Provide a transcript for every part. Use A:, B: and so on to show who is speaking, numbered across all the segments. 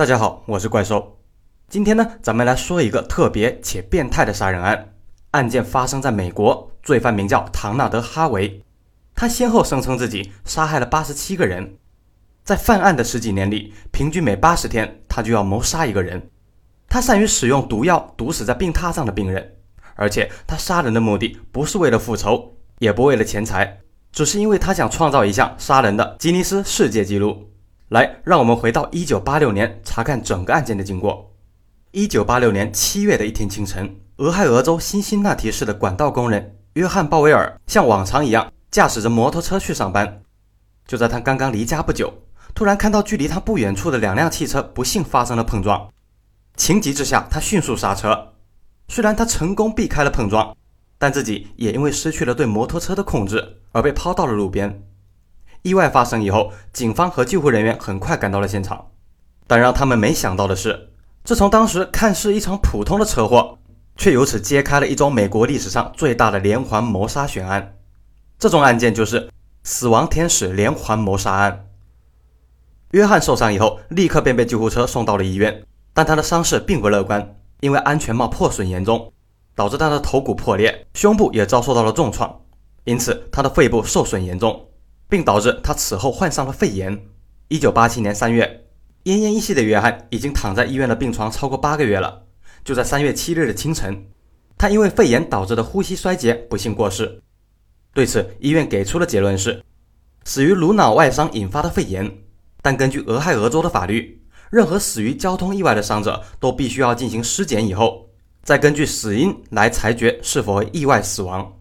A: 大家好，我是怪兽。今天呢，咱们来说一个特别且变态的杀人案。案件发生在美国，罪犯名叫唐纳德·哈维。他先后声称自己杀害了八十七个人，在犯案的十几年里，平均每八十天他就要谋杀一个人。他善于使用毒药毒死在病榻上的病人，而且他杀人的目的不是为了复仇，也不为了钱财，只是因为他想创造一项杀人的吉尼斯世界纪录。来，让我们回到一九八六年，查看整个案件的经过。一九八六年七月的一天清晨，俄亥俄州辛辛那提市的管道工人约翰·鲍威尔像往常一样驾驶着摩托车去上班。就在他刚刚离家不久，突然看到距离他不远处的两辆汽车不幸发生了碰撞。情急之下，他迅速刹车。虽然他成功避开了碰撞，但自己也因为失去了对摩托车的控制而被抛到了路边。意外发生以后，警方和救护人员很快赶到了现场，但让他们没想到的是，这从当时看似一场普通的车祸，却由此揭开了一桩美国历史上最大的连环谋杀悬案。这种案件就是“死亡天使”连环谋杀案。约翰受伤以后，立刻便被救护车送到了医院，但他的伤势并不乐观，因为安全帽破损严重，导致他的头骨破裂，胸部也遭受到了重创，因此他的肺部受损严重。并导致他此后患上了肺炎。一九八七年三月，奄奄一息的约翰已经躺在医院的病床超过八个月了。就在三月七日的清晨，他因为肺炎导致的呼吸衰竭不幸过世。对此，医院给出的结论是死于颅脑外伤引发的肺炎。但根据俄亥俄州的法律，任何死于交通意外的伤者都必须要进行尸检以后，再根据死因来裁决是否意外死亡。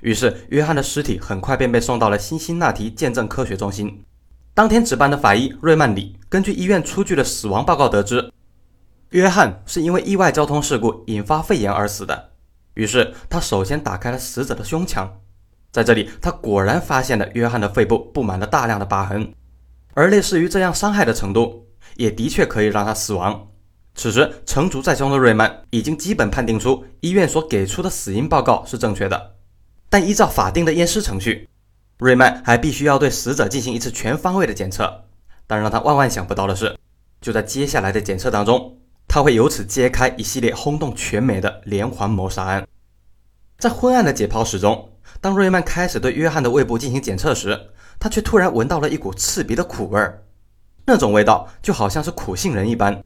A: 于是，约翰的尸体很快便被送到了辛辛那提鉴证科学中心。当天值班的法医瑞曼里根据医院出具的死亡报告得知，约翰是因为意外交通事故引发肺炎而死的。于是，他首先打开了死者的胸腔，在这里，他果然发现了约翰的肺部布满了大量的疤痕，而类似于这样伤害的程度，也的确可以让他死亡。此时，成竹在胸的瑞曼已经基本判定出医院所给出的死因报告是正确的。但依照法定的验尸程序，瑞曼还必须要对死者进行一次全方位的检测。但让他万万想不到的是，就在接下来的检测当中，他会由此揭开一系列轰动全美的连环谋杀案。在昏暗的解剖室中，当瑞曼开始对约翰的胃部进行检测时，他却突然闻到了一股刺鼻的苦味儿，那种味道就好像是苦杏仁一般。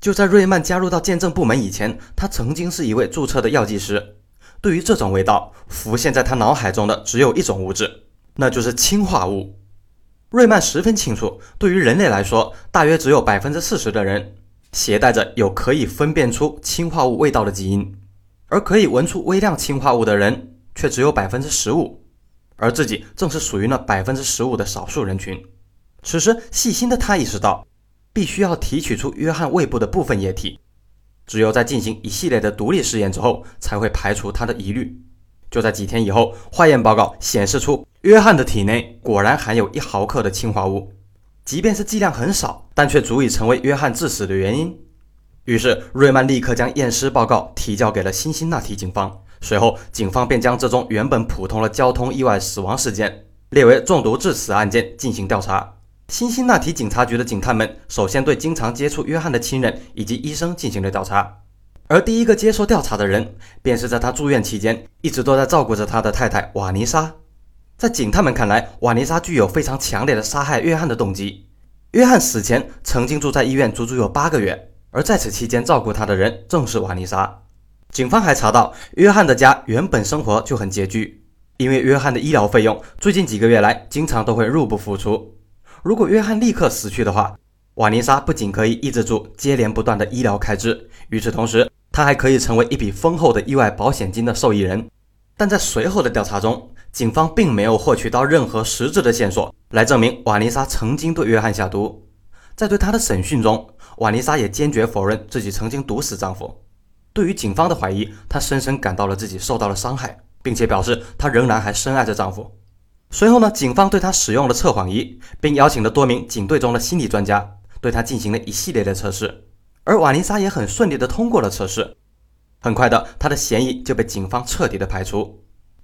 A: 就在瑞曼加入到鉴证部门以前，他曾经是一位注册的药剂师。对于这种味道，浮现在他脑海中的只有一种物质，那就是氰化物。瑞曼十分清楚，对于人类来说，大约只有百分之四十的人携带着有可以分辨出氰化物味道的基因，而可以闻出微量氰化物的人却只有百分之十五，而自己正是属于那百分之十五的少数人群。此时，细心的他意识到，必须要提取出约翰胃部的部分液体。只有在进行一系列的独立试验之后，才会排除他的疑虑。就在几天以后，化验报告显示出约翰的体内果然含有一毫克的氰化物，即便是剂量很少，但却足以成为约翰致死的原因。于是，瑞曼立刻将验尸报告提交给了辛辛那提警方。随后，警方便将这宗原本普通的交通意外死亡事件列为中毒致死案件进行调查。辛辛那提警察局的警探们首先对经常接触约翰的亲人以及医生进行了调查，而第一个接受调查的人便是在他住院期间一直都在照顾着他的太太瓦尼莎。在警探们看来，瓦尼莎具有非常强烈的杀害约翰的动机。约翰死前曾经住在医院足足有八个月，而在此期间照顾他的人正是瓦尼莎。警方还查到，约翰的家原本生活就很拮据，因为约翰的医疗费用最近几个月来经常都会入不敷出。如果约翰立刻死去的话，瓦妮莎不仅可以抑制住接连不断的医疗开支，与此同时，她还可以成为一笔丰厚的意外保险金的受益人。但在随后的调查中，警方并没有获取到任何实质的线索来证明瓦妮莎曾经对约翰下毒。在对她的审讯中，瓦妮莎也坚决否认自己曾经毒死丈夫。对于警方的怀疑，她深深感到了自己受到了伤害，并且表示她仍然还深爱着丈夫。随后呢，警方对他使用了测谎仪，并邀请了多名警队中的心理专家，对他进行了一系列的测试。而瓦妮莎也很顺利地通过了测试。很快的，他的嫌疑就被警方彻底的排除。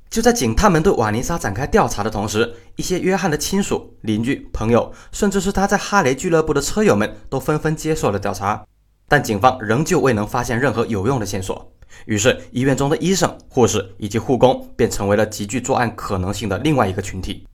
A: 就在警探们对瓦妮莎展开调查的同时，一些约翰的亲属、邻居、朋友，甚至是他在哈雷俱乐部的车友们都纷纷接受了调查，但警方仍旧未能发现任何有用的线索。于是，医院中的医生、护士以及护工便成为了极具作案可能性的另外一个群体。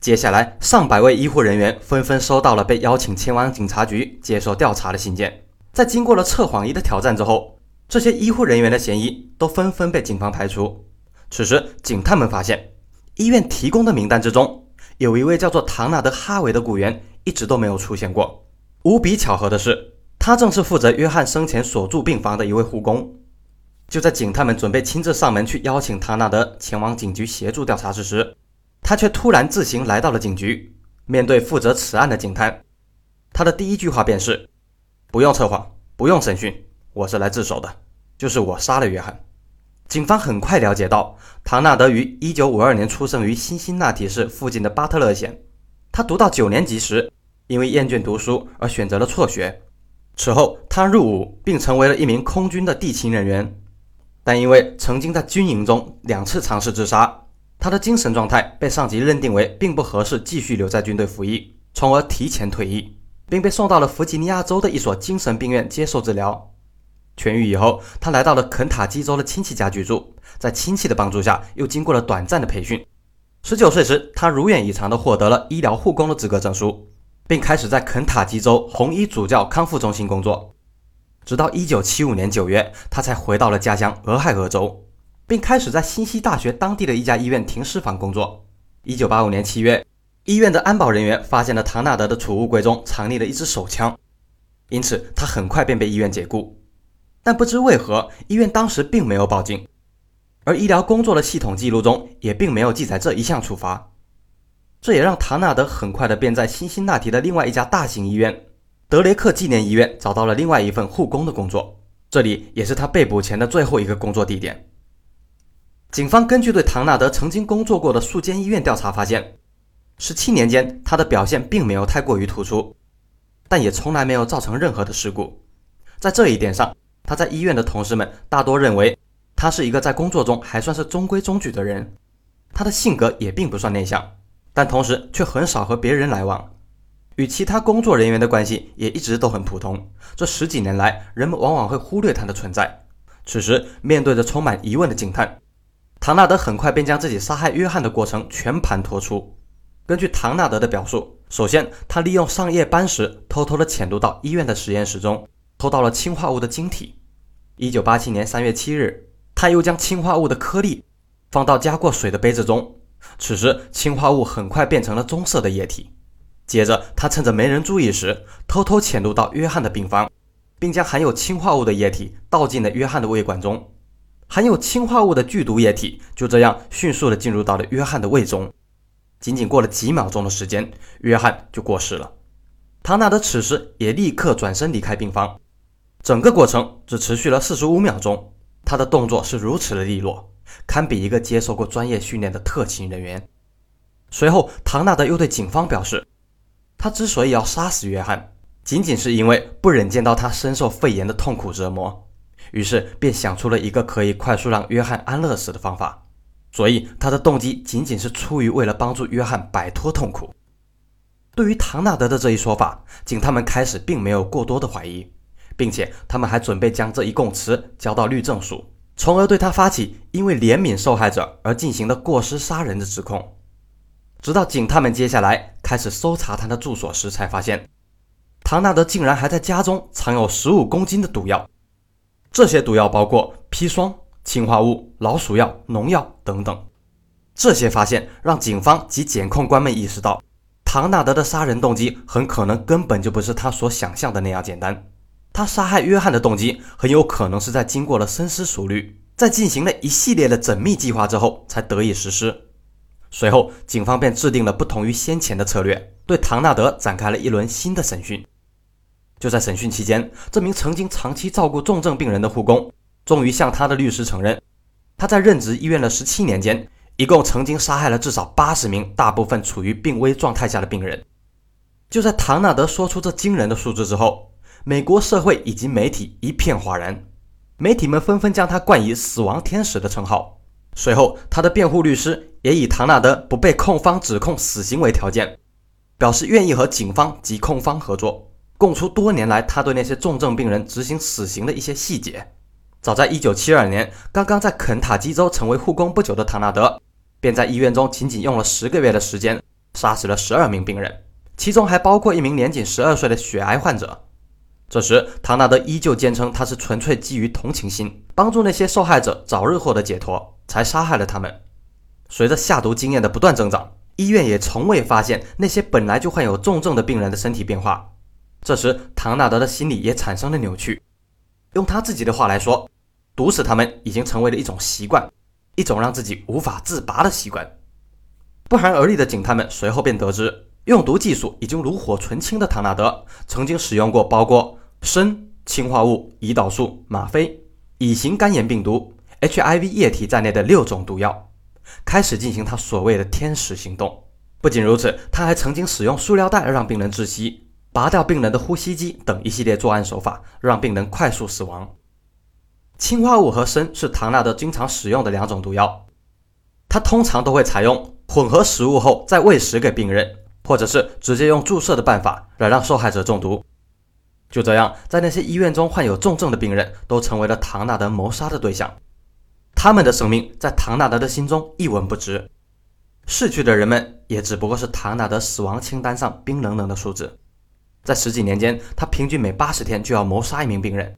A: 接下来，上百位医护人员纷纷收到了被邀请前往警察局接受调查的信件。在经过了测谎仪的挑战之后，这些医护人员的嫌疑都纷纷被警方排除。此时，警探们发现，医院提供的名单之中，有一位叫做唐纳德·哈维的雇员一直都没有出现过。无比巧合的是，他正是负责约翰生前所住病房的一位护工。就在警探们准备亲自上门去邀请唐纳德前往警局协助调查之时，他却突然自行来到了警局。面对负责此案的警探，他的第一句话便是：“不用测谎，不用审讯，我是来自首的，就是我杀了约翰。”警方很快了解到，唐纳德于1952年出生于辛辛那提市附近的巴特勒县。他读到九年级时，因为厌倦读书而选择了辍学。此后，他入伍并成为了一名空军的地勤人员。但因为曾经在军营中两次尝试自杀，他的精神状态被上级认定为并不合适继续留在军队服役，从而提前退役，并被送到了弗吉尼亚州的一所精神病院接受治疗。痊愈以后，他来到了肯塔基州的亲戚家居住，在亲戚的帮助下，又经过了短暂的培训。十九岁时，他如愿以偿地获得了医疗护工的资格证书，并开始在肯塔基州红衣主教康复中心工作。直到一九七五年九月，他才回到了家乡俄亥俄州，并开始在新西大学当地的一家医院停尸房工作。一九八五年七月，医院的安保人员发现了唐纳德的储物柜中藏匿了一支手枪，因此他很快便被医院解雇。但不知为何，医院当时并没有报警，而医疗工作的系统记录中也并没有记载这一项处罚。这也让唐纳德很快的便在辛辛那提的另外一家大型医院。德雷克纪念医院找到了另外一份护工的工作，这里也是他被捕前的最后一个工作地点。警方根据对唐纳德曾经工作过的数间医院调查发现，十七年间他的表现并没有太过于突出，但也从来没有造成任何的事故。在这一点上，他在医院的同事们大多认为他是一个在工作中还算是中规中矩的人。他的性格也并不算内向，但同时却很少和别人来往。与其他工作人员的关系也一直都很普通。这十几年来，人们往往会忽略他的存在。此时，面对着充满疑问的警探，唐纳德很快便将自己杀害约翰的过程全盘托出。根据唐纳德的表述，首先，他利用上夜班时偷偷的潜入到医院的实验室中，偷到了氰化物的晶体。一九八七年三月七日，他又将氰化物的颗粒放到加过水的杯子中，此时氰化物很快变成了棕色的液体。接着，他趁着没人注意时，偷偷潜入到约翰的病房，并将含有氰化物的液体倒进了约翰的胃管中。含有氰化物的剧毒液体就这样迅速地进入到了约翰的胃中。仅仅过了几秒钟的时间，约翰就过世了。唐纳德此时也立刻转身离开病房，整个过程只持续了四十五秒钟。他的动作是如此的利落，堪比一个接受过专业训练的特勤人员。随后，唐纳德又对警方表示。他之所以要杀死约翰，仅仅是因为不忍见到他深受肺炎的痛苦折磨，于是便想出了一个可以快速让约翰安乐死的方法。所以他的动机仅仅是出于为了帮助约翰摆脱痛苦。对于唐纳德的这一说法，警探们开始并没有过多的怀疑，并且他们还准备将这一供词交到律政署，从而对他发起因为怜悯受害者而进行的过失杀人的指控。直到警探们接下来开始搜查他的住所时，才发现唐纳德竟然还在家中藏有十五公斤的毒药。这些毒药包括砒霜、氰化物、老鼠药、农药等等。这些发现让警方及检控官们意识到，唐纳德的杀人动机很可能根本就不是他所想象的那样简单。他杀害约翰的动机很有可能是在经过了深思熟虑，在进行了一系列的缜密计划之后才得以实施。随后，警方便制定了不同于先前的策略，对唐纳德展开了一轮新的审讯。就在审讯期间，这名曾经长期照顾重症病人的护工，终于向他的律师承认，他在任职医院的十七年间，一共曾经杀害了至少八十名大部分处于病危状态下的病人。就在唐纳德说出这惊人的数字之后，美国社会以及媒体一片哗然，媒体们纷纷将他冠以“死亡天使”的称号。随后，他的辩护律师也以唐纳德不被控方指控死刑为条件，表示愿意和警方及控方合作，供出多年来他对那些重症病人执行死刑的一些细节。早在1972年，刚刚在肯塔基州成为护工不久的唐纳德，便在医院中仅仅用了十个月的时间，杀死了十二名病人，其中还包括一名年仅十二岁的血癌患者。这时，唐纳德依旧坚称他是纯粹基于同情心，帮助那些受害者早日获得解脱，才杀害了他们。随着下毒经验的不断增长，医院也从未发现那些本来就患有重症的病人的身体变化。这时，唐纳德的心理也产生了扭曲。用他自己的话来说。毒死他们已经成为了一种习惯，一种让自己无法自拔的习惯。不寒而栗的警探们随后便得知，用毒技术已经炉火纯青的唐纳德曾经使用过包括砷、氰化物、胰岛素、吗啡、乙型肝炎病毒、HIV 液体在内的六种毒药，开始进行他所谓的“天使行动”。不仅如此，他还曾经使用塑料袋让病人窒息，拔掉病人的呼吸机等一系列作案手法，让病人快速死亡。氰化物和砷是唐纳德经常使用的两种毒药，他通常都会采用混合食物后再喂食给病人，或者是直接用注射的办法来让受害者中毒。就这样，在那些医院中患有重症的病人都成为了唐纳德谋杀的对象，他们的生命在唐纳德的心中一文不值，逝去的人们也只不过是唐纳德死亡清单上冰冷冷的数字。在十几年间，他平均每八十天就要谋杀一名病人。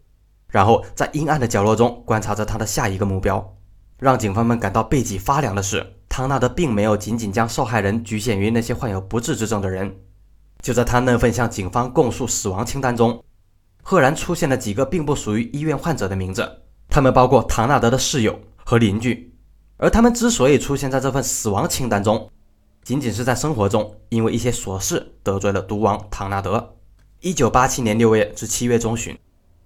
A: 然后在阴暗的角落中观察着他的下一个目标。让警方们感到背脊发凉的是，唐纳德并没有仅仅将受害人局限于那些患有不治之症的人。就在他那份向警方供述死亡清单中，赫然出现了几个并不属于医院患者的名字。他们包括唐纳德的室友和邻居。而他们之所以出现在这份死亡清单中，仅仅是在生活中因为一些琐事得罪了毒王唐纳德。一九八七年六月至七月中旬。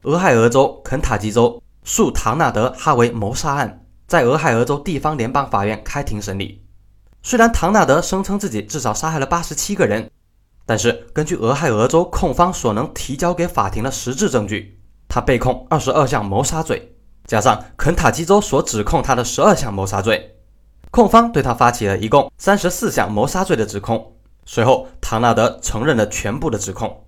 A: 俄亥俄州肯塔基州诉唐纳德·哈维谋杀案在俄亥俄州地方联邦法院开庭审理。虽然唐纳德声称自己至少杀害了八十七个人，但是根据俄亥俄州控方所能提交给法庭的实质证据，他被控二十二项谋杀罪，加上肯塔基州所指控他的十二项谋杀罪，控方对他发起了一共三十四项谋杀罪的指控。随后，唐纳德承认了全部的指控。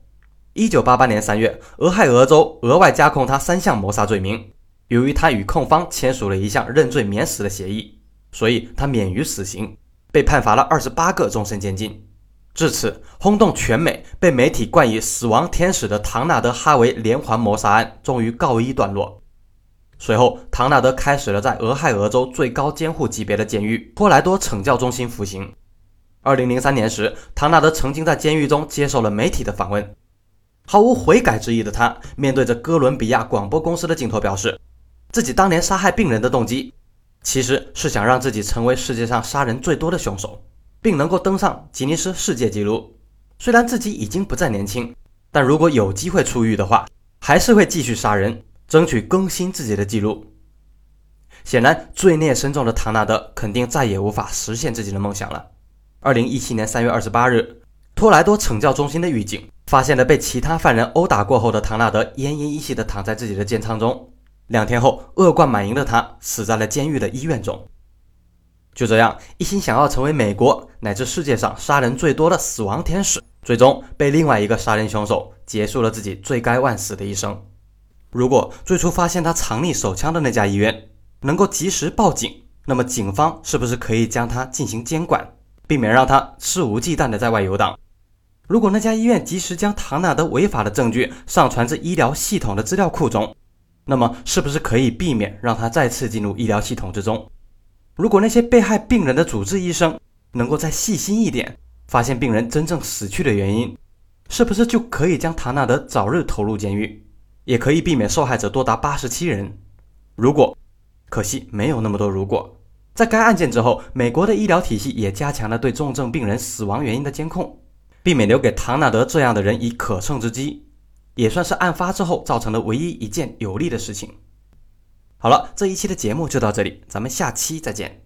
A: 一九八八年三月，俄亥俄州额外加控他三项谋杀罪名。由于他与控方签署了一项认罪免死的协议，所以他免于死刑，被判罚了二十八个终身监禁。至此，轰动全美、被媒体冠以“死亡天使”的唐纳德·哈维连环谋杀案终于告一段落。随后，唐纳德开始了在俄亥俄州最高监护级别的监狱——托莱多惩教中心服刑。二零零三年时，唐纳德曾经在监狱中接受了媒体的访问。毫无悔改之意的他，面对着哥伦比亚广播公司的镜头，表示自己当年杀害病人的动机，其实是想让自己成为世界上杀人最多的凶手，并能够登上吉尼斯世界纪录。虽然自己已经不再年轻，但如果有机会出狱的话，还是会继续杀人，争取更新自己的记录。显然，罪孽深重的唐纳德肯定再也无法实现自己的梦想了。二零一七年三月二十八日。托莱多惩教中心的狱警发现了被其他犯人殴打过后的唐纳德奄奄一息地躺在自己的监仓中。两天后，恶贯满盈的他死在了监狱的医院中。就这样，一心想要成为美国乃至世界上杀人最多的死亡天使，最终被另外一个杀人凶手结束了自己罪该万死的一生。如果最初发现他藏匿手枪的那家医院能够及时报警，那么警方是不是可以将他进行监管，避免让他肆无忌惮地在外游荡？如果那家医院及时将唐纳德违法的证据上传至医疗系统的资料库中，那么是不是可以避免让他再次进入医疗系统之中？如果那些被害病人的主治医生能够再细心一点，发现病人真正死去的原因，是不是就可以将唐纳德早日投入监狱，也可以避免受害者多达八十七人？如果，可惜没有那么多如果。在该案件之后，美国的医疗体系也加强了对重症病人死亡原因的监控。避免留给唐纳德这样的人以可乘之机，也算是案发之后造成的唯一一件有利的事情。好了，这一期的节目就到这里，咱们下期再见。